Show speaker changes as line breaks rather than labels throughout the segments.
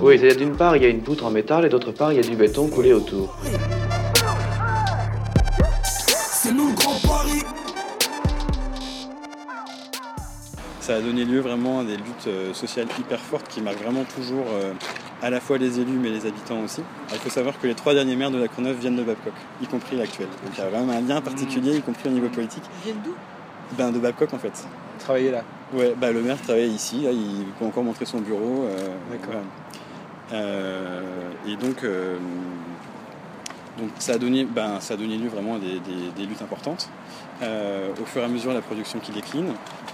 Oui, c'est-à-dire d'une part, il y a une poutre en métal et d'autre part, il y a du béton coulé autour.
C'est nous le grand Paris.
Ça a donné lieu vraiment à des luttes euh, sociales hyper fortes qui marquent vraiment toujours euh, à la fois les élus mais les habitants aussi. Alors, il faut savoir que les trois derniers maires de la Courneuve viennent de Babcock, y compris l'actuel. Donc il y a vraiment un lien particulier, y compris au niveau politique.
Ils viennent d'où?
Ben, de Babcock en fait.
Travailler là.
Ouais, bah, le maire travaille ici, là, il peut encore montrer son bureau. euh,
D'accord.
voilà. Euh, et donc, euh, donc ça, a donné, ben, ça a donné lieu vraiment à des, des- des luttes importantes. Euh, au fur et à mesure, la production qui décline,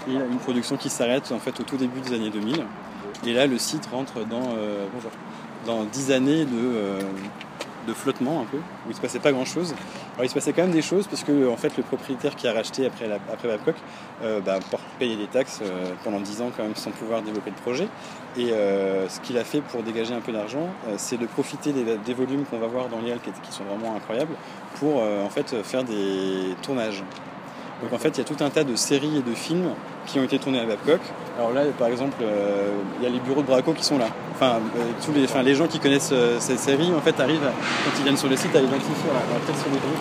et une production qui s'arrête en fait au tout début des années 2000. Et là, le site rentre dans, euh, dans 10 années de, euh, de flottement un peu, où il se passait pas grand chose. Alors il se passait quand même des choses, parce que en fait, le propriétaire qui a racheté après, après Babcock euh, bah, payer des taxes euh, pendant 10 ans quand même sans pouvoir développer le projet. Et euh, ce qu'il a fait pour dégager un peu d'argent, c'est de profiter des, volumes qu'on va voir dans l'IAL qui, qui sont vraiment incroyables pour en fait faire des tournages. Donc en fait, il y a tout un tas de séries et de films qui ont été tournés à Babcock. Alors là, par exemple, euh, il y a les bureaux de Braco qui sont là. Enfin, euh, tous les, enfin, les gens qui connaissent euh, cette série, en fait, arrivent, à- quand ils viennent sur le site, à identifier, peut-être sur les groupes.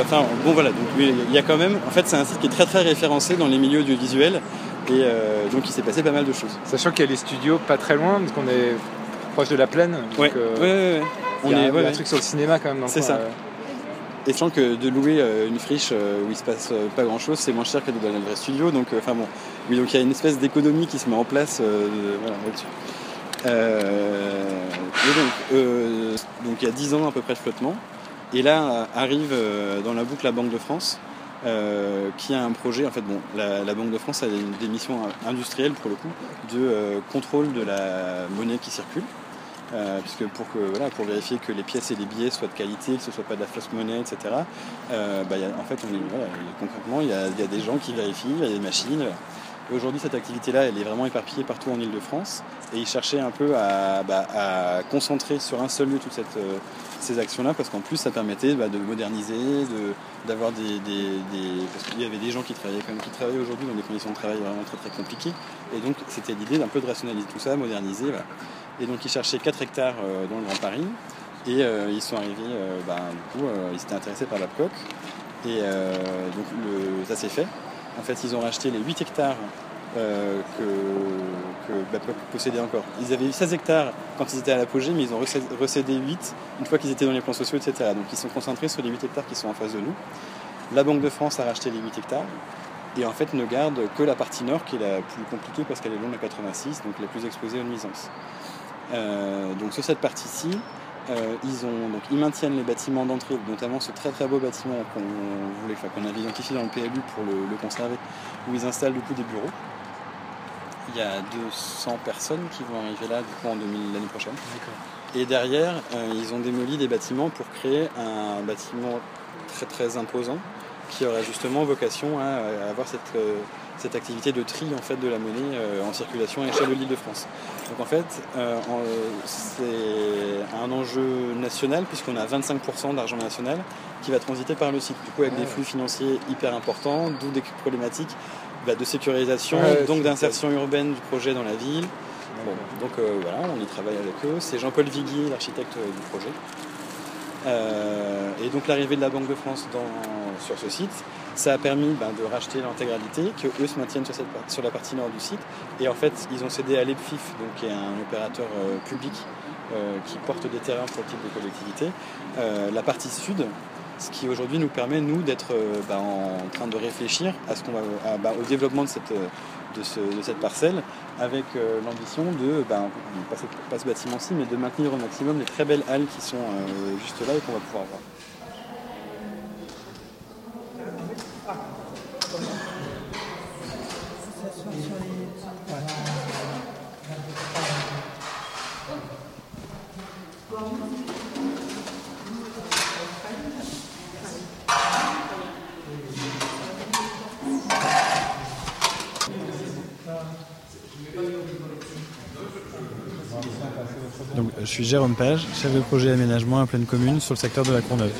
Enfin, bon voilà, donc oui, il y a quand même, en fait, c'est un site qui est très très référencé dans les milieux audiovisuels et donc il s'est passé pas mal de choses.
Sachant qu'il y a les studios pas très loin, parce qu'on est proche de la plaine. donc,
Ouais, ouais, ouais, ouais.
Il y a,
On est,
y a
ouais,
un truc sur le cinéma quand même.
C'est ça. Et sachant que de louer euh, une friche euh, où il se passe euh, pas grand chose, c'est moins cher que de donner un vrai studio. Donc, enfin bon, oui, donc il y a une espèce d'économie qui se met en place voilà, là-dessus. Donc, donc il y a 10 ans à peu près de flottement. Et là arrive dans la boucle la Banque de France, qui a un projet. En fait, bon, la, la Banque de France a des, missions industrielles pour le coup de contrôle de la monnaie qui circule. Euh, puisque pour, que, voilà, pour vérifier que les pièces et les billets soient de qualité, que ce ne soit pas de la fausse monnaie, etc. euh, bah, en fait, concrètement, il y, a, des gens qui vérifient, il y a des machines. Aujourd'hui, cette activité-là, elle est vraiment éparpillée partout en Ile-de-France. Et ils cherchaient un peu à, bah, à concentrer sur un seul lieu toutes cette, euh, ces actions-là, parce qu'en plus, ça permettait bah, de moderniser, de- d'avoir des, des- des- Parce qu'il y avait des gens qui travaillaient, quand même, qui aujourd'hui dans des conditions de travail vraiment très très compliquées. Et donc, c'était l'idée d'un peu de rationaliser tout ça, moderniser. Et donc, ils cherchaient 4 hectares euh, dans le Grand Paris. Et euh, ils sont arrivés, euh, bah, du coup, ils s'étaient intéressés par Babcock. Et donc, ça s'est fait. En fait, ils ont racheté les 8 hectares que, que Babcock possédait encore. Ils avaient eu 16 hectares quand ils étaient à l'apogée, mais ils ont recé- recédé 8 une fois qu'ils étaient dans les plans sociaux, etc. Donc, ils sont concentrés sur les 8 hectares qui sont en face de nous. La Banque de France a racheté les 8 hectares et en fait ne garde que la partie nord qui est la plus compliquée parce qu'elle est longue à 86, donc la plus exposée aux nuisances. Euh, donc sur cette partie-ci, euh, ils, ont, donc, ils maintiennent les bâtiments d'entrée, notamment ce très très beau bâtiment qu'on voulait, enfin, qu'on avait identifié dans le PLU pour le, le conserver, où ils installent du coup des bureaux. Il y a 200 personnes qui vont arriver là du coup en 2000 l'année prochaine. Et derrière, euh, ils ont démoli des bâtiments pour créer un bâtiment très très imposant qui aurait justement vocation à, à avoir cette, euh, cette activité de tri en fait de la monnaie euh, en circulation à l'échelle de l'île de France. Donc en fait, euh, c'est un enjeu national puisqu'on a 25% d'argent national qui va transiter par le site. Du coup, avec des flux financiers hyper importants, d'où des problématiques bah, de sécurisation,
Ouais,
donc d'insertion urbaine du projet dans la ville. Bon, donc euh, voilà, on y travaille avec eux. C'est Jean-Paul Viguier, l'architecte du projet. Euh, et donc l'arrivée de la Banque de France sur ce site, ça a permis ben, de racheter l'intégralité, que eux se maintiennent sur, la partie nord du site. Et en fait, ils ont cédé à l'EPFIF, donc qui est un opérateur euh, public euh, qui porte des terrains pour le type de collectivité, la partie sud. Ce qui aujourd'hui nous permet, nous, d'être euh, ben, en train de réfléchir à ce qu'on va, ben, au développement de cette, euh, de, ce- de cette parcelle, avec euh, l'ambition de, ben, pas, ce, bâtiment-ci, mais de maintenir au maximum les très belles halles qui sont juste là et qu'on va pouvoir voir. Suis Jérôme Page, chef de projet aménagement à pleine commune sur le secteur de la Courneuve.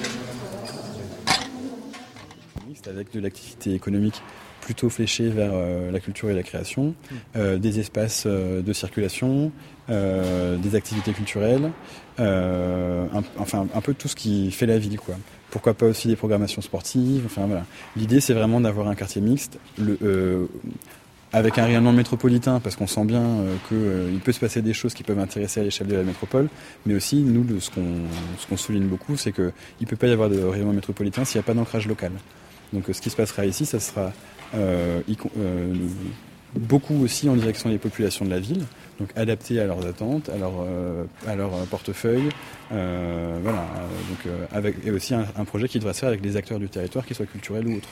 Avec de l'activité économique plutôt fléchés vers la culture et la création, des espaces de circulation, des activités culturelles, enfin un peu tout ce qui fait la ville, quoi. Pourquoi pas aussi des programmations sportives. Enfin voilà. L'idée c'est vraiment d'avoir un quartier mixte. Avec un rayonnement métropolitain, parce qu'on sent bien euh, qu'il euh, peut se passer des choses qui peuvent intéresser à l'échelle de la métropole, mais aussi, nous, ce qu'on souligne beaucoup, c'est qu'il ne peut pas y avoir de rayonnement métropolitain s'il n'y a pas d'ancrage local. Donc euh, ce qui se passera ici, ça sera beaucoup aussi en direction des populations de la ville, donc adapté à leurs attentes, à leur, portefeuille, voilà, donc, et aussi un, projet qui devra se faire avec des acteurs du territoire, qu'ils soient culturels ou autres.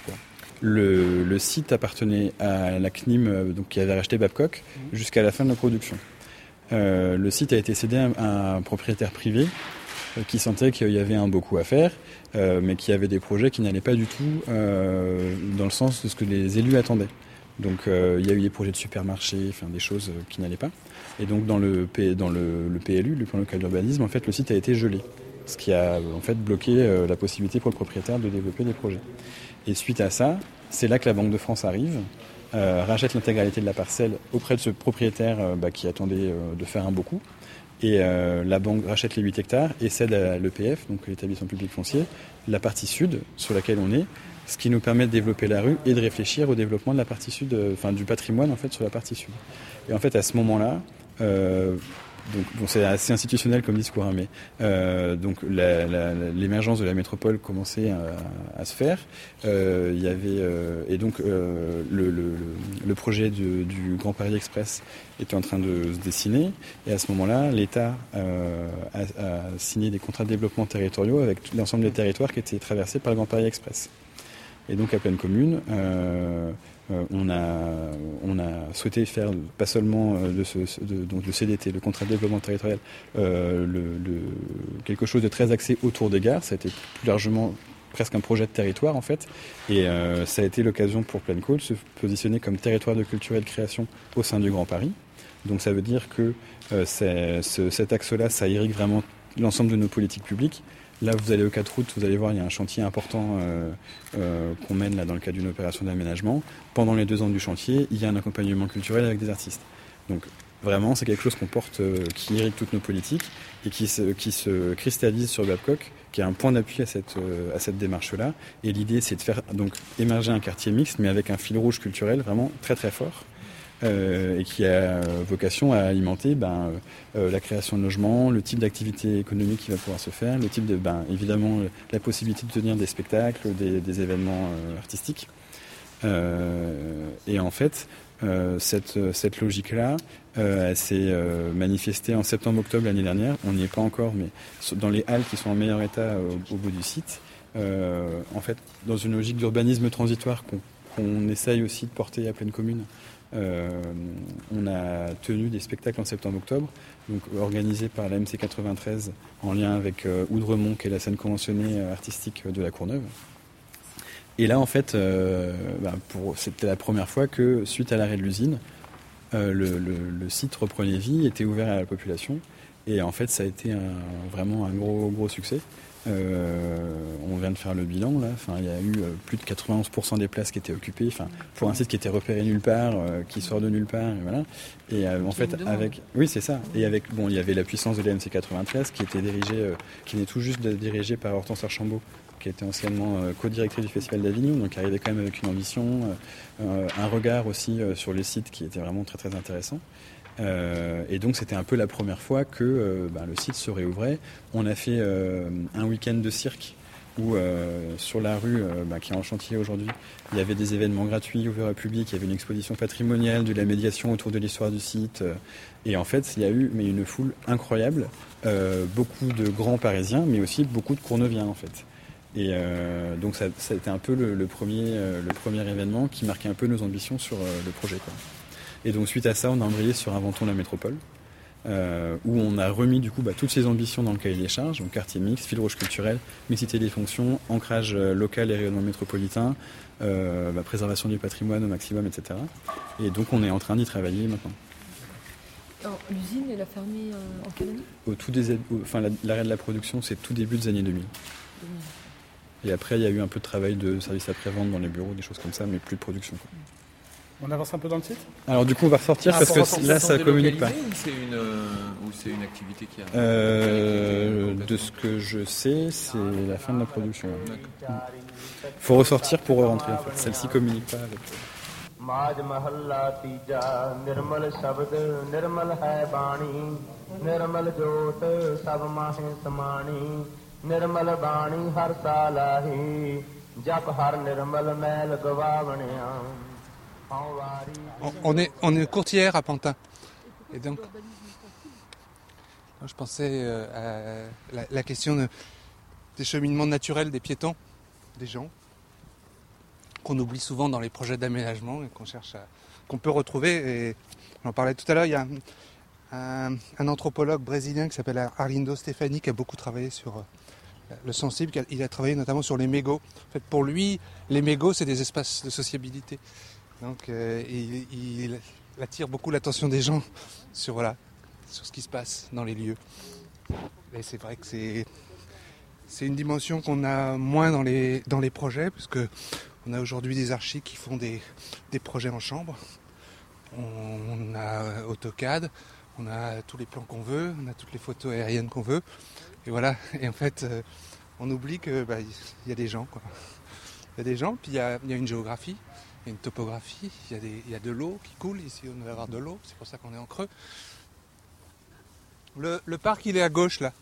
Le, site appartenait à la CNIM, euh, donc, qui avait racheté Babcock, jusqu'à la fin de la production. Euh, le site a été cédé à un propriétaire privé euh, qui sentait qu'il y avait un beaucoup à faire, mais qui avait des projets qui n'allaient pas du tout dans le sens de ce que les élus attendaient. Donc il y a eu des projets de supermarché, enfin des choses qui n'allaient pas. Et donc dans le, dans le, le PLU, le plan local d'urbanisme, en fait le site a été gelé, ce qui a en fait bloqué la possibilité pour le propriétaire de développer des projets. Et suite à ça, c'est là que la Banque de France arrive, euh, rachète l'intégralité de la parcelle auprès de ce propriétaire euh, bah, qui attendait euh, de faire un beau coup. Et la banque rachète les 8 hectares et cède à l'EPF, donc l'établissement public foncier, la partie sud sur laquelle on est, ce qui nous permet de développer la rue et de réfléchir au développement de la partie sud, enfin du patrimoine en fait sur la partie sud. Et en fait à ce moment-là, donc c'est assez institutionnel comme discours, hein, mais euh, donc l'émergence de la métropole commençait à, se faire. Euh, il y avait euh, et donc le, projet du, Grand Paris Express était en train de se dessiner, et à ce moment-là, l'État a, signé des contrats de développement territoriaux avec l'ensemble des territoires qui étaient traversés par le Grand Paris Express. Et donc à pleine commune, euh, euh, on, a, souhaité faire pas seulement euh, le CDT, le contrat de développement territorial, quelque chose de très axé autour des gares. Ça a été plus largement presque un projet de territoire en fait. Et ça a été l'occasion pour Planco de se positionner comme territoire de culture et de création au sein du Grand Paris. Donc ça veut dire que cet axe-là, ça irrigue vraiment l'ensemble de nos politiques publiques. Là, vous allez au 4 août, vous allez voir, il y a un chantier important euh, euh, qu'on mène là dans le cadre d'une opération d'aménagement. Pendant les deux ans du chantier, il y a un accompagnement culturel avec des artistes. Donc vraiment, c'est quelque chose qu'on porte, euh, qui irrigue toutes nos politiques et qui se, qui se cristallise sur Babcock, qui est un point d'appui à cette, à cette démarche-là. Et l'idée, c'est de faire donc émerger un quartier mixte, mais avec un fil rouge culturel vraiment très très fort. Euh, et qui a vocation à alimenter ben, euh, la création de logements, le type d'activité économique qui va pouvoir se faire, le type ben, évidemment, la possibilité de tenir des spectacles, des, événements euh, artistiques. et en fait, cette, logique-là, s'est manifestée en septembre-octobre l'année dernière. On n'y est pas encore, mais dans les halles qui sont en meilleur état au, bout du site. en fait, dans une logique d'urbanisme transitoire qu'on essaye aussi de porter à pleine commune, euh, on a tenu des spectacles en septembre-octobre, organisés par la MC93 en lien avec euh, Oudremont, qui est la scène conventionnée euh, artistique de la Courneuve. Et là, en fait, bah, c'était la première fois que, suite à l'arrêt de l'usine, le, site reprenait vie, était ouvert à la population. Et en fait, ça a été vraiment un gros succès. Euh, on vient de faire le bilan là. Enfin, il y a eu euh, plus de 91% des places qui étaient occupées. Enfin, pour un site qui était repéré nulle part, euh, qui sort de nulle part, et voilà. Et en fait, avec, oui, c'est ça. Et avec, bon, il y avait la puissance de l'AMC 93 qui était dirigée, qui est tout juste dirigée par Hortense Archambault, qui était anciennement co-directrice du Festival d'Avignon, donc qui arrivait quand même avec une ambition, un regard aussi sur les sites qui était vraiment très très intéressant. Euh, et donc c'était un peu la première fois que euh, bah, le site se réouvrait. On a fait euh, un week-end de cirque où sur la rue bah, qui est en chantier aujourd'hui, il y avait des événements gratuits ouverts au public, il y avait une exposition patrimoniale, de la médiation autour de l'histoire du site. et en fait, il y a eu mais une foule incroyable, beaucoup de grands Parisiens, mais aussi beaucoup de Courneviens en fait. Et donc ça, ça, a été un peu le, premier, le premier événement qui marquait un peu nos ambitions sur le projet. Quoi. Et donc suite à ça, on a embrayé sur Inventons la métropole, euh, où on a remis du coup bah, toutes ces ambitions dans le cahier des charges, donc quartier mix, fil rouge culturel, mixité des fonctions, ancrage euh, local et rayonnement métropolitain, euh, bah, préservation du patrimoine au maximum, etc. Et donc on est en train d'y travailler maintenant.
L'usine, elle a fermé en quelle année?
Au tout des, enfin l'arrêt de la production, c'est tout début des années 2000. Et après, il y a eu un peu de travail de service après-vente dans les bureaux, des choses comme ça, mais plus de production. quoi.
On avance un peu dans le titre
Alors du coup, on va ressortir
Ah,
parce
pour
que là, ça communique pas.
Ou c'est une, euh, ou c'est une activité qui a.
Euh, de ce que je sais, c'est la fin de la production. Faut ressortir pour rentrer en fait. Celle-ci communique pas avec.
ਮਾਜ ਮਹੱਲਾ ਤੀਜਾ ਨਿਰਮਲ ਸ਼ਬਦ ਨਿਰਮਲ ਹੈ ਬਾਣੀ ਨਿਰਮਲ ਜੋਤ ਸਭ ਮਾਹੇ ਸਮਾਣੀ ਨਿਰਮਲ ਬਾਣੀ ਹਰ ਸਾਲਾਹੀ ਜਪ ਹਰ ਨਿਰਮਲ ਮੈਲ ਗਵਾਵਣਿਆ ਹਉ ਵਾਰੀ
on, est, on est courtière à Pantin. Et donc, je pensais euh, à la, question de- des cheminements naturels des piétons, des gens, qu'on oublie souvent dans les projets d'aménagement et qu'on cherche à, qu'on peut retrouver. Et j'en parlais tout à l'heure, il y a un, anthropologue brésilien qui s'appelle Arlindo Stefani qui a beaucoup travaillé sur euh, le sensible. Il a travaillé notamment sur les mégots. En fait, pour lui, les mégots, c'est des espaces de sociabilité. Donc euh, il, attire beaucoup l'attention des gens sur, sur ce qui se passe dans les lieux. Et c'est vrai que c'est, c'est une dimension qu'on a moins dans les, dans les projets, parce que on a aujourd'hui des archis qui font des, des projets en chambre. On a AutoCAD, on a tous les plans qu'on veut, on a toutes les photos aériennes qu'on veut. Et voilà, et en fait, euh, on oublie que bah, y a des gens. Quoi. Il y a des gens, puis il y a une géographie, il y a une topographie, il y a, des- il y a de l'eau qui coule, ici on va avoir de l'eau, c'est pour ça qu'on est en creux. Le, le parc il est à gauche là.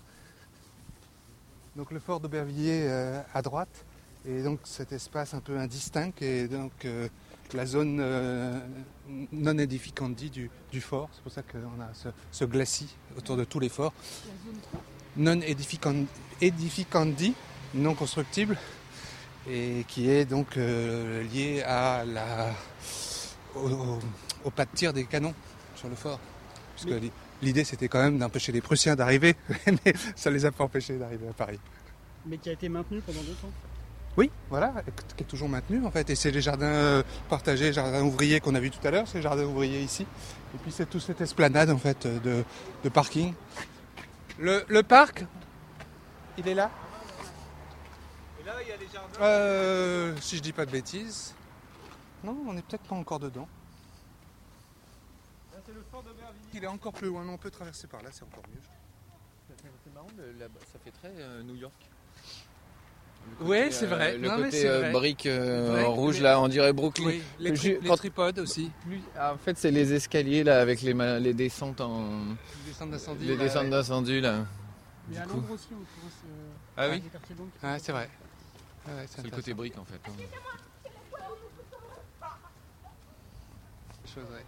Donc le fort d'Aubervilliers euh, à droite. Et donc cet espace un peu indistinct et donc euh, la zone euh, non édificandi du, du fort. C'est pour ça qu'on a ce, ce glacis autour de tous les forts. Non édifican- édificandi, non constructible et qui est donc euh, lié à la, au, au- au pas de tir des canons sur le fort. Puisque l'i- l'idée c'était quand même d'empêcher les Prussiens d'arriver, mais ça les a pas empêchés d'arriver à Paris.
Mais qui a été maintenu pendant longtemps.
Oui, voilà, qui est toujours maintenu en fait. Et c'est les jardins euh, partagés, jardins ouvriers qu'on a vu tout à l'heure, c'est les jardins ouvriers ici. Et puis c'est toute cette esplanade en fait de, de parking. Le, le parc, il est là,
il y a les jardins.
Euh, si je dis pas de bêtises. Non, on n'est peut-être pas encore dedans.
Là, c'est le fort d'Aubervilliers.
Il est encore plus loin, mais on peut traverser par là, c'est encore mieux.
C'est marrant, le- là- ça fait très euh, New York. Le
Ouais,
côté,
c'est
euh,
vrai.
Le
Non, mais
côté
c'est
euh,
vrai.
brique euh,
Vrai,
rouge,
mais-
là, on dirait Brooklyn.
Oui, les, tri-
Ju-
les
quand-
tripodes aussi.
Plus- ah, en fait, c'est les escaliers là avec les, ma- les descentes en.
Les descentes d'incendie.
Les
là,
descentes
ouais.
d'incendie là.
Mais à
Du coup.
Londres aussi, on trouve ce.
Ah oui
donc.
Ah, c'est vrai. Ah ouais,
C'est le côté brique en fait. hein.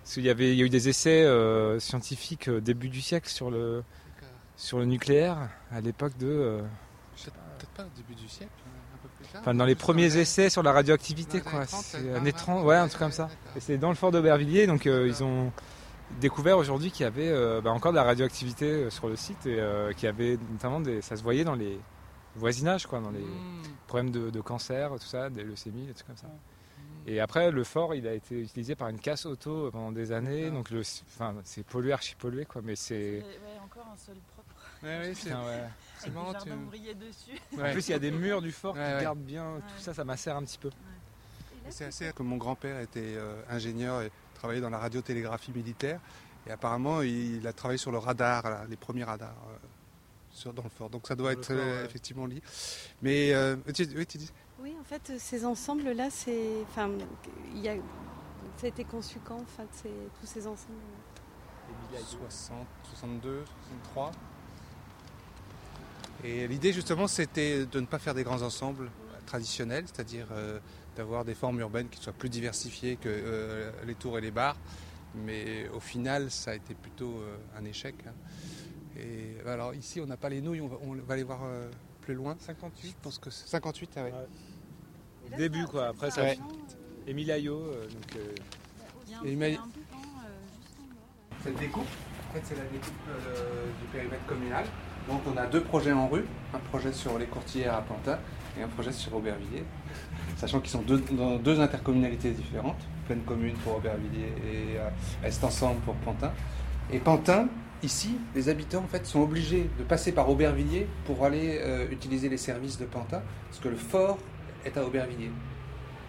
Parce qu'il y, avait, il y a eu des essais euh, scientifiques euh, début du siècle sur le, sur le nucléaire, à l'époque de. euh,
Peut-être pas début du siècle, un peu plus tard.
Enfin, dans les premiers essais sur la radioactivité, quoi.
années 30,
C'est années
ah,
30,
ouais,
un truc comme ça. Et c'est dans le fort d'Aubervilliers, donc euh, ils ont découvert aujourd'hui qu'il y avait euh, bah, encore de la radioactivité sur le site et euh, qu'il y avait notamment des. Ça se voyait dans les voisinages, quoi, dans les
Mmh.
problèmes de, de cancer, tout ça, des leucémies, des trucs comme ça.
Mmh.
Et après, le fort, il a été utilisé par une casse auto pendant des années, donc le, enfin, c'est pollué, archi pollué, quoi. Mais c'est.
Ouais, encore un sol propre.
Ouais, ouais, c'est
ouais.
Avec
marrant.
des
tu-
jardins ouvriers dessus.
En plus, il y a des murs du fort
Ouais,
qui
ouais.
gardent bien tout ça, ça m'assère un petit peu.
C'est assez que mon grand-père était euh, ingénieur et travaillait dans la radiotélégraphie militaire. Et apparemment, il, il a travaillé sur le radar, là, les premiers radars euh, sur, dans le fort. Donc ça doit
Dans
être
fort,
euh,
ouais.
effectivement lié. Mais euh, tu, oui, tu dis
Oui, en fait, ces ensembles-là, c'est, enfin, il y a, ça a été conçu quand, en fait, tous ces ensembles?
60, 62, 63. Et l'idée justement c'était de ne pas faire des grands ensembles traditionnels, c'est-à-dire euh, d'avoir des formes urbaines qui soient plus diversifiées que euh, les tours et les bars. Mais au final ça a été plutôt euh, un échec. hein. Et alors ici on n'a pas les nouilles, on va, on va aller voir euh, plus loin. 58 Je pense que c'est 58, ah ouais.
Ouais. Au début, quoi. Après, ça.
Ouais.
Émile Ayo, euh, donc. euh,
Il y a un,
Et il
il
m'a-
y a un bouton euh, juste en bas.
Cette découpe, en fait, c'est la découpe euh, du périmètre communal. Donc, on a deux projets en rue un projet sur les courtières à Pantin et un projet sur Aubervilliers. Sachant qu'ils sont deux, dans deux intercommunalités différentes, pleine commune pour Aubervilliers et euh, Est Ensemble pour Pantin. Et Pantin, ici, les habitants en fait sont obligés de passer par Aubervilliers pour aller euh, utiliser les services de Panta, parce que le fort est à Aubervilliers.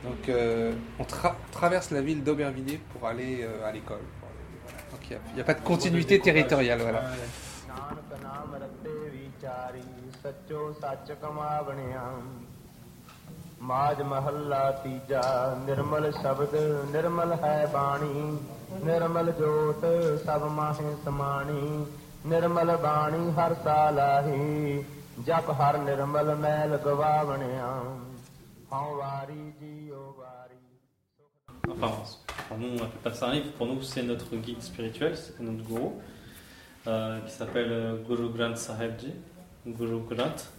Donc euh, on tra- traverse la ville d'Aubervilliers pour aller euh, à l'école. Donc il n'y a, pas de continuité territoriale. Voilà.
Nanak ਨਾਮ ਰਤੇ ਵਿਚਾਰੀ ਸੱਚੋ ਸੱਚ ਕਮਾਵਣਿਆ ਮਾਜ ਮਹੱਲਾ ਤੀਜਾ ਨਿਰਮਲ ਸ਼ਬਦ ਨਿਰਮਲ ਹੈ ਬਾਣੀ ਨਿਰਮਲ ਜੋਤ ਸਭ ਮਾਹੇ ਸਮਾਣੀ ਨਿਰਮਲ ਬਾਣੀ ਹਰ ਸਾਲਾਹੀ ਜਪ ਹਰ ਨਿਰਮਲ ਮੈਲ ਗਵਾਵਣਿਆ ਹਉ ਵਾਰੀ ਜੀਓ ਵਾਰੀ
Enfin, pour nous, on n'appelle pas ça un livre. Pour nous, c'est notre guide spirituel, c'est notre gourou, euh, qui s'appelle euh, Guru Granth Sahibji, Guru Granth,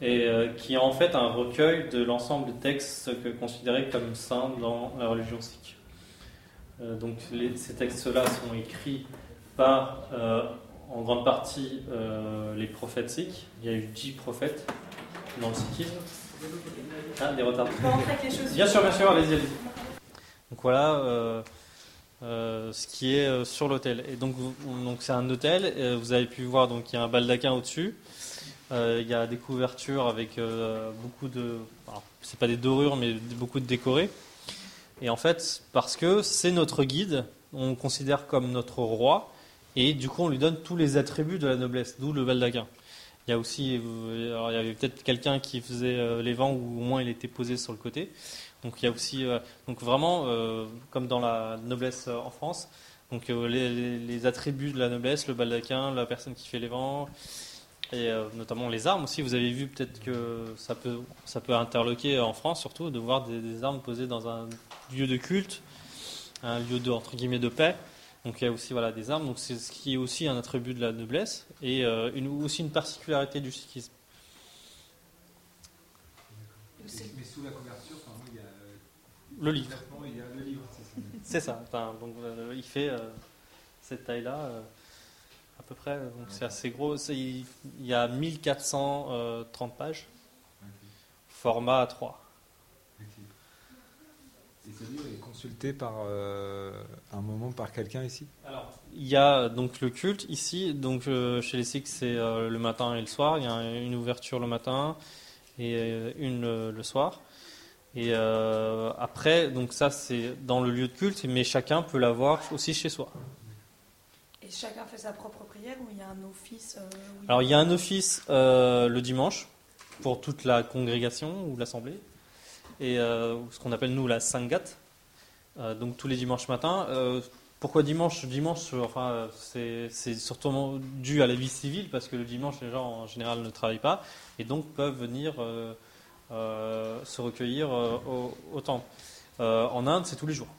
et euh, qui est en fait un recueil de l'ensemble des textes que considérés comme saints dans la religion sikh. Euh, donc, les- ces textes-là sont écrits par, euh, en grande partie, euh, les prophètes sikhs. Il y a eu dix prophètes dans le sikhisme. Ah, des retards. Bien sûr, bien sûr, allez-y, allez-y. Donc voilà euh, ce qui est euh, sur l'hôtel. Et donc donc c'est un hôtel. et vous avez pu voir donc il y a un baldaquin au-dessus. Euh, il y a des couvertures avec beaucoup de. c'est pas des dorures mais beaucoup de décorés. Et en fait parce que c'est notre guide, on le considère comme notre roi et du coup on lui donne tous les attributs de la noblesse, d'où le baldaquin. Il y a aussi, alors, il y avait peut-être quelqu'un qui faisait euh, les vents ou au moins il était posé sur le côté. Donc il y a aussi, euh, donc vraiment euh, comme dans la noblesse en France, donc les, attributs de la noblesse, le baldaquin, la personne qui fait les vents, et notamment les armes aussi. Vous avez vu peut-être que ça peut, ça peut interloquer en France surtout de voir des armes posées dans un lieu de culte, un lieu de entre guillemets de paix. Donc il y a aussi voilà des armes. Donc c'est ce qui est aussi un attribut de la noblesse et euh, une, aussi une particularité du sikhisme.
Mais sous la couverture, enfin, il y a euh,
Le livre.
concrètement, Il y a le livre, c'est ça.
C'est ça. Enfin, donc, euh, il fait euh, cette taille-là, euh, à peu près. Donc, c'est assez gros. Il y a 1430 pages. Format A3.
Et ce livre est consulté par euh, un moment par quelqu'un ici?
Alors, il y a donc le culte ici. Donc, euh, chez les Sikhs, c'est euh, le matin et le soir. Il y a une ouverture le matin et une le, le soir. Et euh, après, donc ça, c'est dans le lieu de culte, mais chacun peut l'avoir aussi chez soi.
Et chacun fait sa propre prière ou il y a un office euh,
Alors il y a un office euh, le dimanche pour toute la congrégation ou l'assemblée, et euh, ce qu'on appelle nous la sangat, euh, donc tous les dimanches matins. Euh, pourquoi dimanche? Dimanche, c'est surtout dû à la vie civile parce que le dimanche les gens en général ne travaillent pas et donc peuvent venir se recueillir au, temple. En Inde, c'est tous les jours.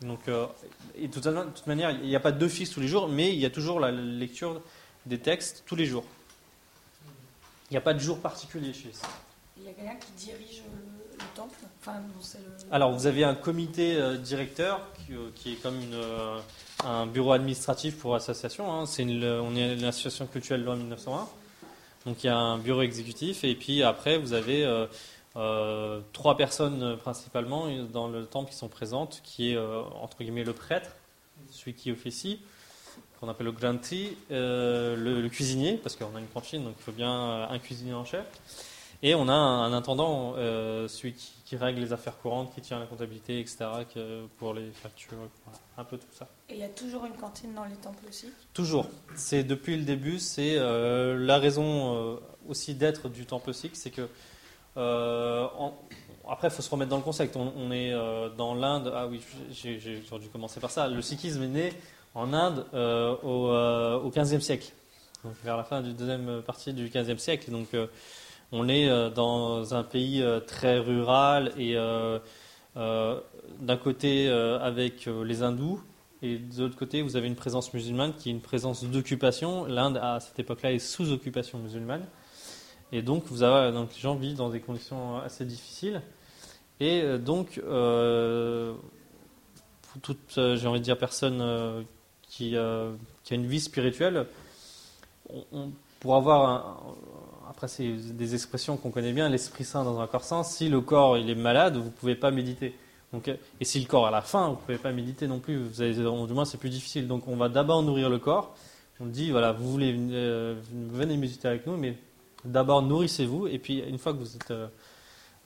Donc, de toute, manière, il n'y a pas d'office tous les jours, mais il y a toujours la lecture des textes tous les jours. Il n'y a pas de jour particulier chez ça.
Il y a quelqu'un qui dirige le, le temple.
Alors, vous avez un comité euh, directeur qui, euh, qui est comme euh, un bureau administratif pour l'association. hein. C'est on est une association culturelle loi 1901. Donc, il y a un bureau exécutif. Et puis, après, vous avez trois personnes principalement dans le temple qui sont présentes, qui est, entre guillemets, le prêtre, celui qui officie, qu'on appelle le granti, euh, le, le cuisinier, parce qu'on a une cantine, donc il faut bien un cuisinier en chef. Et on a un, un intendant, euh, celui qui, qui règle les affaires courantes, qui tient la comptabilité, etc., pour les factures, voilà, un peu tout ça.
Et il y a toujours une cantine dans les temples aussi?
Toujours. C'est depuis le début, c'est euh, la raison euh, aussi d'être du temple sikh, c'est que en- après, il faut se remettre dans le concept. On, on est dans l'Inde. Ah oui, j'ai dû commencer par ça. Le sikhisme est né en Inde au, au 15e siècle, donc vers la fin du deuxième partie du 15e siècle. Donc, on est euh, dans un pays euh, très rural et euh, d'un côté avec les hindous et de l'autre côté vous avez une présence musulmane qui est une présence d'occupation. L'Inde à cette époque-là est sous occupation musulmane et donc vous avez donc les gens vivent dans des conditions assez difficiles et donc pour toute j'ai envie de dire personne qui, a une vie spirituelle pour avoir un, après c'est des expressions qu'on connaît bien l'esprit saint dans un corps saint si le corps il est malade vous pouvez pas méditer Donc, euh, et si le corps a la faim, vous ne pouvez pas méditer non plus. Du moins, c'est plus difficile. Donc, on va d'abord nourrir le corps. On dit, voilà, vous voulez euh, venez méditer avec nous, mais d'abord nourrissez-vous. Et puis, une fois que vous êtes, euh,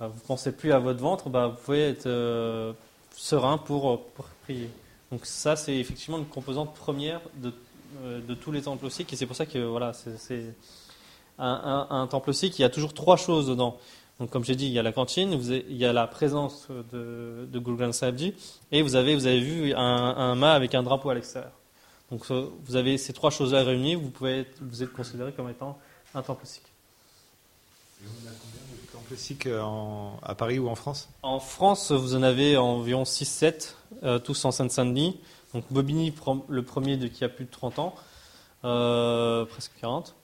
vous pensez plus à votre ventre, bah, vous pouvez être euh, serein pour, pour prier. Donc, ça, c'est effectivement une composante première de, de tous les temples aussi. Et c'est pour ça que voilà, c'est un, un, un temple aussi qui a toujours trois choses dedans. Donc, comme j'ai dit, il y a la cantine, vous avez- il y a la présence de, de Guru Granth Sahib Ji, et vous avez, vous avez vu un, un mât avec un drapeau à l'extérieur. Donc, euh, vous avez ces trois choses-là réunies, vous pouvez être, vous êtes considéré comme étant un temple sikh.
Temple sikh euh, en- à Paris ou en France?
En France, vous en avez environ 6-7, euh, tous en Seine-Saint-Denis. Donc Bobigny, le premier de qui a plus de 30 ans, euh, presque 40.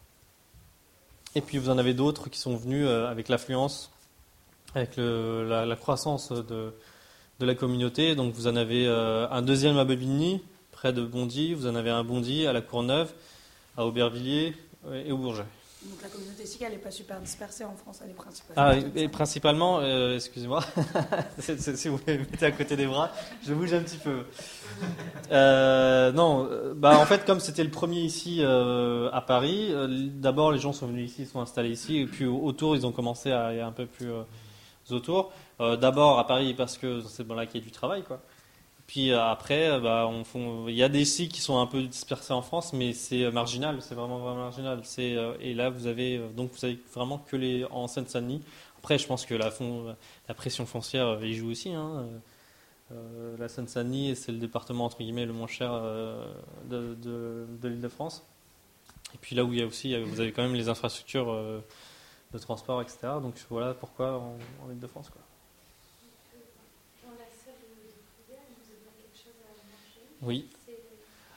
Et puis vous en avez d'autres qui sont venus euh, avec l'affluence, avec la, croissance de, de la communauté. Donc vous en avez euh, un deuxième à Bobigny, près de Bondy. Vous en avez un Bondy à la Courneuve, à Aubervilliers euh, et au Bourget.
Donc la communauté elle n'est pas super dispersée en France, elle est principalement.
Ah, et, principalement, euh, excusez-moi, si vous me mettez à côté des bras, je bouge un petit peu. Euh, non, euh, bah en fait, comme c'était le premier ici euh, à Paris, d'abord les gens sont venus ici, ils sont installés ici, et puis au- autour, ils ont commencé à aller un peu plus autour. D'abord à Paris parce que c'est bon là qu'il y a du travail, quoi. Puis euh, après, euh, bah, on il y a des sites qui sont un peu dispersés en France, mais c'est euh, marginal, c'est vraiment, vraiment marginal. C'est, et là, vous avez donc vous avez vraiment que les en Seine-Saint-Denis. Après, je pense que la, la pression foncière y joue aussi. hein. La Seine-Saint-Denis, c'est le département entre guillemets le moins cher de, de, de l'Île-de-France. Et puis là où il y a aussi, vous avez quand même les infrastructures de transport, etc. Donc voilà pourquoi en, en Île-de-France. Quoi. Oui.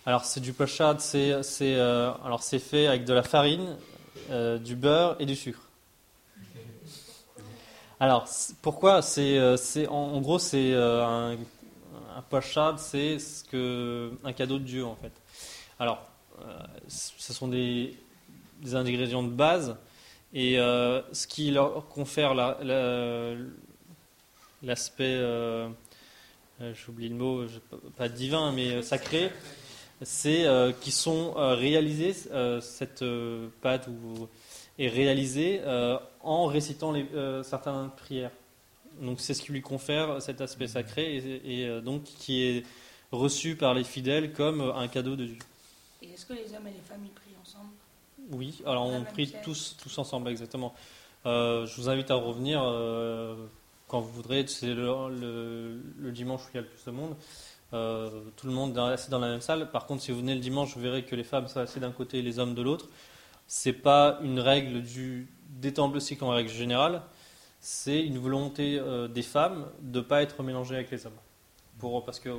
Alors c'est du pochade, c'est euh, alors c'est fait avec de la farine, euh, du beurre et du sucre. Alors pourquoi c'est euh, en, gros c'est un, pochade, c'est ce que un cadeau de Dieu en fait. Alors ce sont des, des ingrédients de base et ce qui leur confère la- la- l'aspect euh, j'oublie le mot, pas divin, mais euh, sacré, c'est euh, qui sont euh, réalisés, euh, cette euh, pâte ou, est réalisée euh, en récitant les, euh, certaines prières. Donc c'est ce qui lui confère cet aspect sacré et, et, euh, donc qui est reçu par les fidèles comme euh, un cadeau de Dieu.
Et est-ce que les hommes et les femmes y prient ensemble?
Oui, alors on prie tous, tous ensemble, exactement. Euh, je vous invite à revenir euh, quand vous voudrez. C'est le, dimanche où il y a le plus de monde. Euh, tout le monde est assis dans la même salle. Par contre, si vous venez le dimanche, vous verrez que les femmes sont assises d'un côté et les hommes de l'autre. C'est pas une règle du, des temples sikhs en règle générale. C'est une volonté euh, des femmes de ne pas être mélangées avec les hommes. Pour, parce que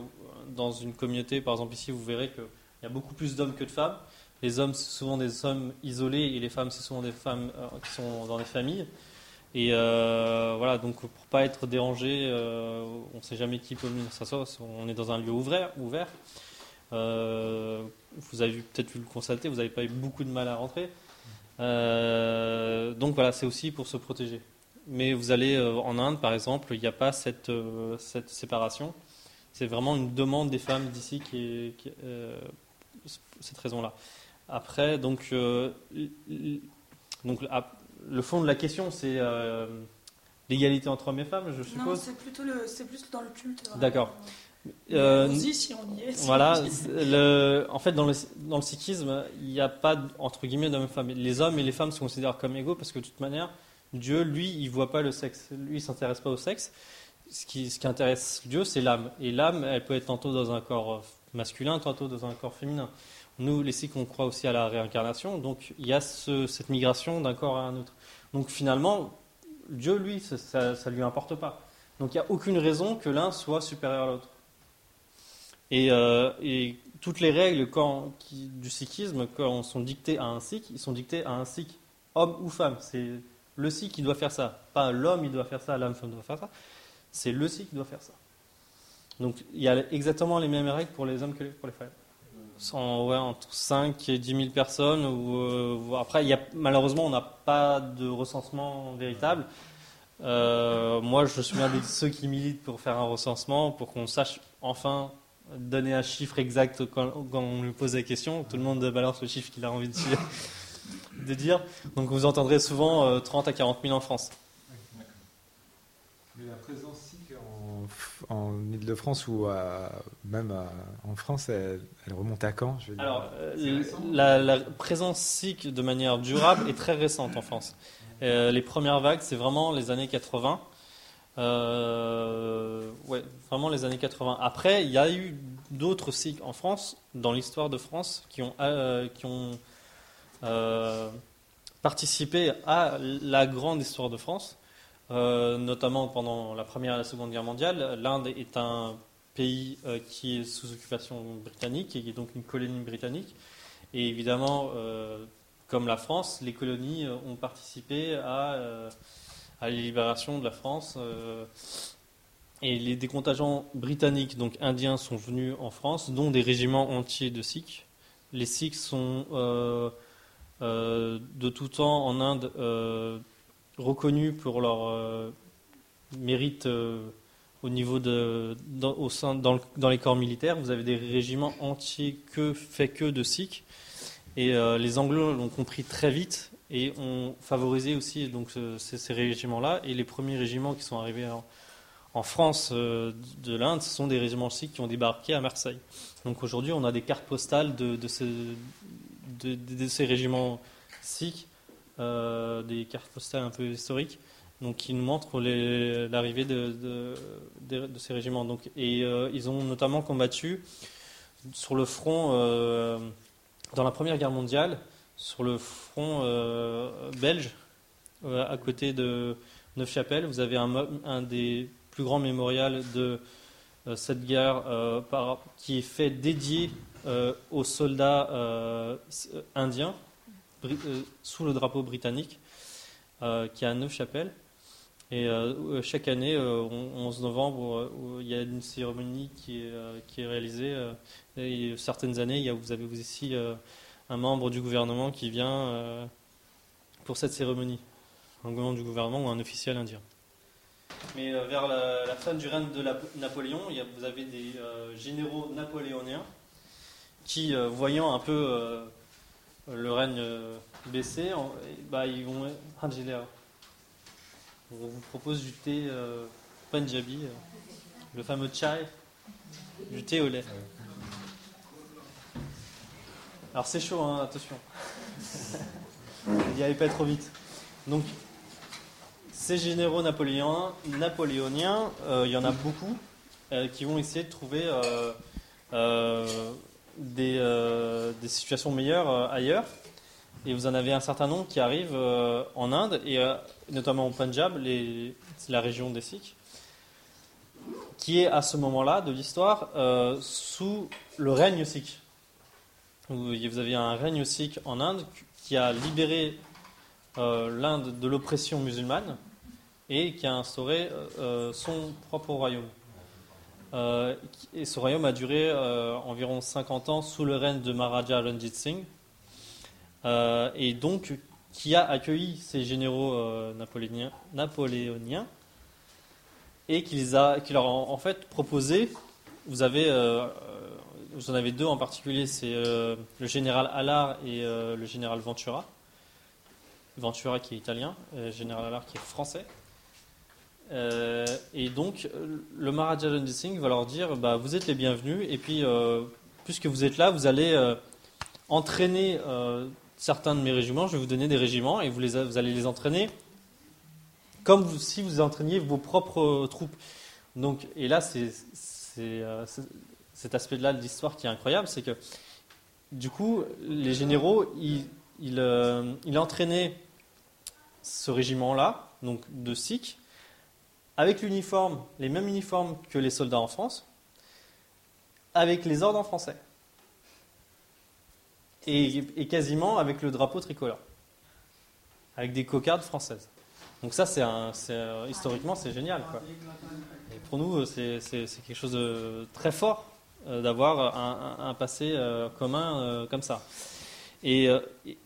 dans une communauté, par exemple ici, vous verrez qu'il y a beaucoup plus d'hommes que de femmes. Les hommes, c'est souvent des hommes isolés et les femmes, c'est souvent des femmes euh, qui sont dans des familles. Et euh, voilà, donc pour pas être dérangé, euh, on ne sait jamais qui peut venir s'asseoir. On est dans un lieu ouvert. ouvert. Euh, vous avez vu- peut-être pu le constater, vous n'avez pas eu beaucoup de mal à rentrer. Donc voilà, c'est aussi pour se protéger. Mais vous allez en Inde, par exemple, il n'y a pas cette, cette séparation. C'est vraiment une demande des femmes d'ici qui est, cette raison-là. Après, donc, donc le fond de la question, c'est euh, l'égalité entre hommes et femmes, je
Non,
suppose.
c'est plutôt le, c'est plus dans le culte. voilà.
D'accord. Euh,
allons-y si on y est. si
voilà,
on y est.
c'est le, en fait, dans le, dans le sikhisme, il n'y a pas, entre guillemets, d'hommes et femmes. Les hommes et les femmes sont considérés comme égaux parce que, de toute manière, Dieu, lui, il voit pas le sexe. Lui, il s'intéresse pas au sexe. Ce qui, ce qui intéresse Dieu, c'est l'âme. Et l'âme, elle peut être tantôt dans un corps masculin, tantôt dans un corps féminin. Nous, les Sikhs, on croit aussi à la réincarnation. Donc, il y a ce- cette migration d'un corps à un autre. Donc, finalement, Dieu, lui, ça ne lui importe pas. Donc, il n'y a aucune raison que l'un soit supérieur à l'autre. Et, euh, toutes les règles du sikhisme, quand sont dictées à un sikh, ils sont dictées à un sikh, homme ou femme. C'est le sikh qui doit faire ça. Pas l'homme, il doit faire ça, l'homme doit faire ça. C'est le sikh qui doit faire ça. Donc il y a exactement les mêmes règles pour les hommes que pour les femmes. Ouais, entre 5 et 10 000 personnes. Ou, euh, après, y a, malheureusement, on n'a pas de recensement véritable. Euh, moi, je suis un de ceux qui militent pour faire un recensement, pour qu'on sache enfin donner un chiffre exact quand, quand on lui pose la question. Tout le monde balance le chiffre qu'il a envie de, de, dire. Donc vous entendrez souvent euh, 30 à 40 000 en France.
Mais la présence en, Ile-de-France ou à- même à- en France, elle, elle remonte à quand je veux dire
Alors, euh, la, la présence sikh de manière durable est très récente en France. Euh, les premières vagues, c'est vraiment les années 80. Euh, ouais, vraiment les années 80. Après, il y a eu d'autres sikhs en France, dans l'histoire de France, qui ont, euh, qui ont participé à la grande histoire de France, euh, notamment pendant la Première et la Seconde Guerre mondiale. L'Inde est un pays euh, qui est sous occupation britannique et qui est donc une colonie britannique. Et évidemment, euh, comme la France, les colonies ont participé à, à la libération de la France. et les, des britanniques, donc indiens, sont venus en France, dont des régiments entiers de Sikhs. Les Sikhs sont de tout temps en Inde reconnus pour leur euh, mérite euh, au niveau de dans, au sein dans, dans les corps militaires. Vous avez des régiments entiers que faits que de Sikhs. Et euh, les Anglo l'ont compris très vite et ont favorisé aussi donc ce- ces, régiments-là. Et les premiers régiments qui sont arrivés en, France de l'Inde, ce sont des régiments sikhs qui ont débarqué à Marseille. Donc aujourd'hui, on a des cartes postales de, de, ces, de ces régiments sikhs, euh, des cartes postales un peu historiques, donc qui nous montrent l'arrivée de, ces régiments. Donc, et euh, ils ont notamment combattu sur le front euh, dans la Première Guerre mondiale, sur le front belge, à côté de Neufchâtel. Vous avez un, des plus grands mémorials de cette guerre qui est fait dédié aux soldats indiens sous le drapeau britannique, euh, qui à Neufchâtel. Et euh, euh, chaque année, euh, on- 11 novembre, euh, il y a une cérémonie qui est, euh, réalisée. euh, et certaines années, a, vous avez euh, un membre du gouvernement qui vient euh, pour cette cérémonie. Un membre du gouvernement ou un officiel indien. Mais euh, vers la, fin du règne de Napoléon, y a- vous avez des euh, généraux napoléoniens qui, euh, voyant un peu euh, le règne euh, baisser, et, bah, ils vont. L'air. On vous propose du thé euh, Punjabi, euh, le fameux chai, du thé au lait. Alors c'est chaud, hein, attention. N'y allez pas trop vite. Donc, ces généraux napoléoniens, napoléoniens euh, il y en a beaucoup, euh, qui vont essayer de trouver euh, euh, des, euh, des situations meilleures euh, ailleurs. Et vous en avez un certain nombre qui arrivent euh, en Inde, et notamment au Punjab, la région des Sikhs, qui est à ce moment-là de l'histoire sous le règne sikh. Vous vous avez un règne sikh en Inde qui a libéré l'Inde de l'oppression musulmane et qui a instauré son propre royaume. Euh, et ce royaume a duré euh, environ 50 ans sous le règne de Maharaja Ranjit Singh, euh, et donc qui a accueilli ces généraux napoléoniens, et qui, leur a en fait proposé. Vous avez, vous en avez deux en particulier, c'est le général Allard et le général Ventura. Ventura qui est italien, et le général Allard qui est français. Euh, et donc, le Maharaja Ranjit Singh va leur dire bah, Vous êtes les bienvenus, et puis, euh, puisque vous êtes là, vous allez euh, entraîner euh, certains de mes régiments. Je vais vous donner des régiments, et vous, allez les entraîner comme si vous entraîniez vos propres troupes. Donc, et là, c'est cet aspect-là de l'histoire qui est incroyable c'est que, du coup, les généraux, ils, ils entraînaient ce régiment-là, donc de Sikhs, avec l'uniforme, les mêmes uniformes que les soldats en France, avec les ordres en français. Et, et quasiment avec le drapeau tricolore. Avec des cocardes françaises. Donc ça, c'est euh, historiquement, c'est génial. Et pour nous, c'est, c'est- quelque chose de très fort euh, d'avoir un, passé euh, commun euh, comme ça. euh,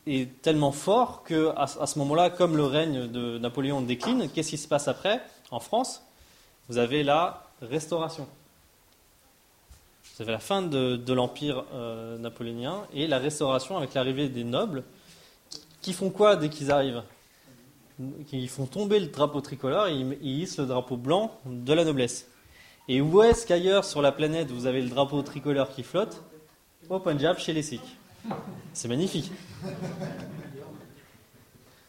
est tellement fort que à, à ce moment-là, comme le règne de Napoléon décline, qu'est-ce qui se passe après? En France Vous avez la restauration. Vous avez la fin de, l'empire euh, napoléonien et la restauration avec l'arrivée des nobles qui font quoi dès qu'ils arrivent? Ils font tomber le drapeau tricolore et ils, ils hissent le drapeau blanc de la noblesse. Et où est-ce qu'ailleurs sur la planète vous avez le drapeau tricolore qui flotte? Au Punjab, chez les Sikhs. C'est magnifique.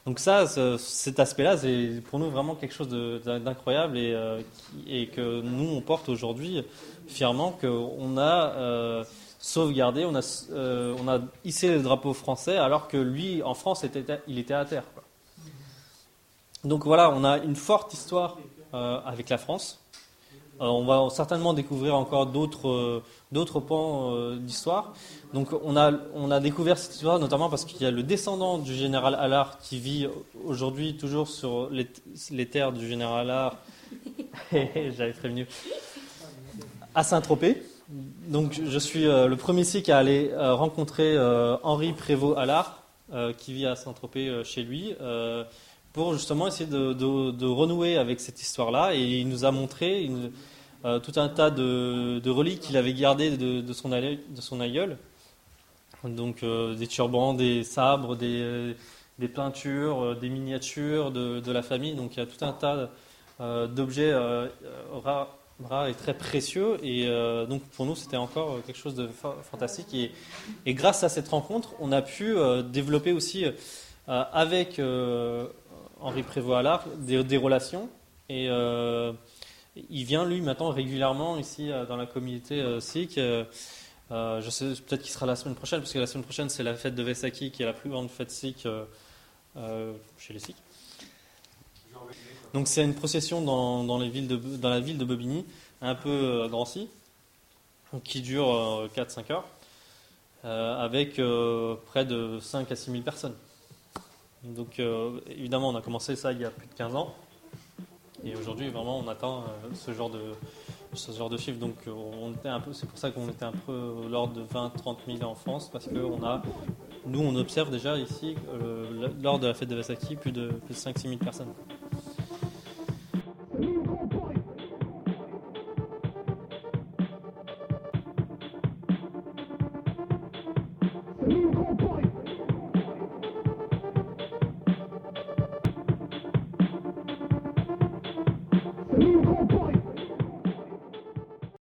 Donc ça, ce- cet aspect-là, c'est pour nous vraiment quelque chose d'incroyable et, euh, et que nous, on porte aujourd'hui fièrement qu'on a euh, sauvegardé, on a, euh, on a hissé le drapeau français alors que lui, en France, il était à terre. Donc voilà, on a une forte histoire euh, avec la France. Euh, on va certainement découvrir encore d'autres euh, d'autres pans euh, d'histoire. Donc on a, on a découvert cette histoire notamment parce qu'il y a le descendant du général Allard qui vit aujourd'hui toujours sur les, terres du général Allard. J'avais prévenu. À Saint-Tropez. Donc je suis le premier sikh à aller euh, rencontrer Henri Prévost Allard qui vit à Saint-Tropez chez lui. Pour justement essayer de, renouer avec cette histoire-là. Et il nous a montré euh, tout un tas de, reliques qu'il avait gardées de, son aïeul, de son aïeul. Donc euh, des turbans, des sabres, des, euh, peintures, des miniatures de, la famille. Donc il y a tout un tas d'objets rares, rares et très précieux. Et donc pour nous, c'était encore quelque chose de fa- fantastique. Et, et grâce à cette rencontre, on a pu développer aussi avec Henri Prévost-Allard des, des relations. Et euh, il vient, lui, maintenant régulièrement ici euh, dans la communauté euh, sikh. Je sais peut-être qu'il sera la semaine prochaine, parce que la semaine prochaine, c'est la fête de Vaisakhi, qui est la plus grande fête sikh chez les sikhs. Donc c'est une procession dans, dans, la ville de Bobigny, un peu à Drancy, qui dure euh, 4-5 heures, avec près de 5 à 6 000 personnes. Donc euh, évidemment, on a commencé ça il y a plus de 15 ans. Et aujourd'hui, vraiment, on atteint euh, ce genre de, ce genre de chiffre. Donc, euh, on était un peu, c'est pour ça qu'on était un peu l'ordre de 20-30 000 en France, parce que on a, nous, on observe déjà ici, lors de la fête de Vasaki, plus de, plus de 5-6 000 personnes.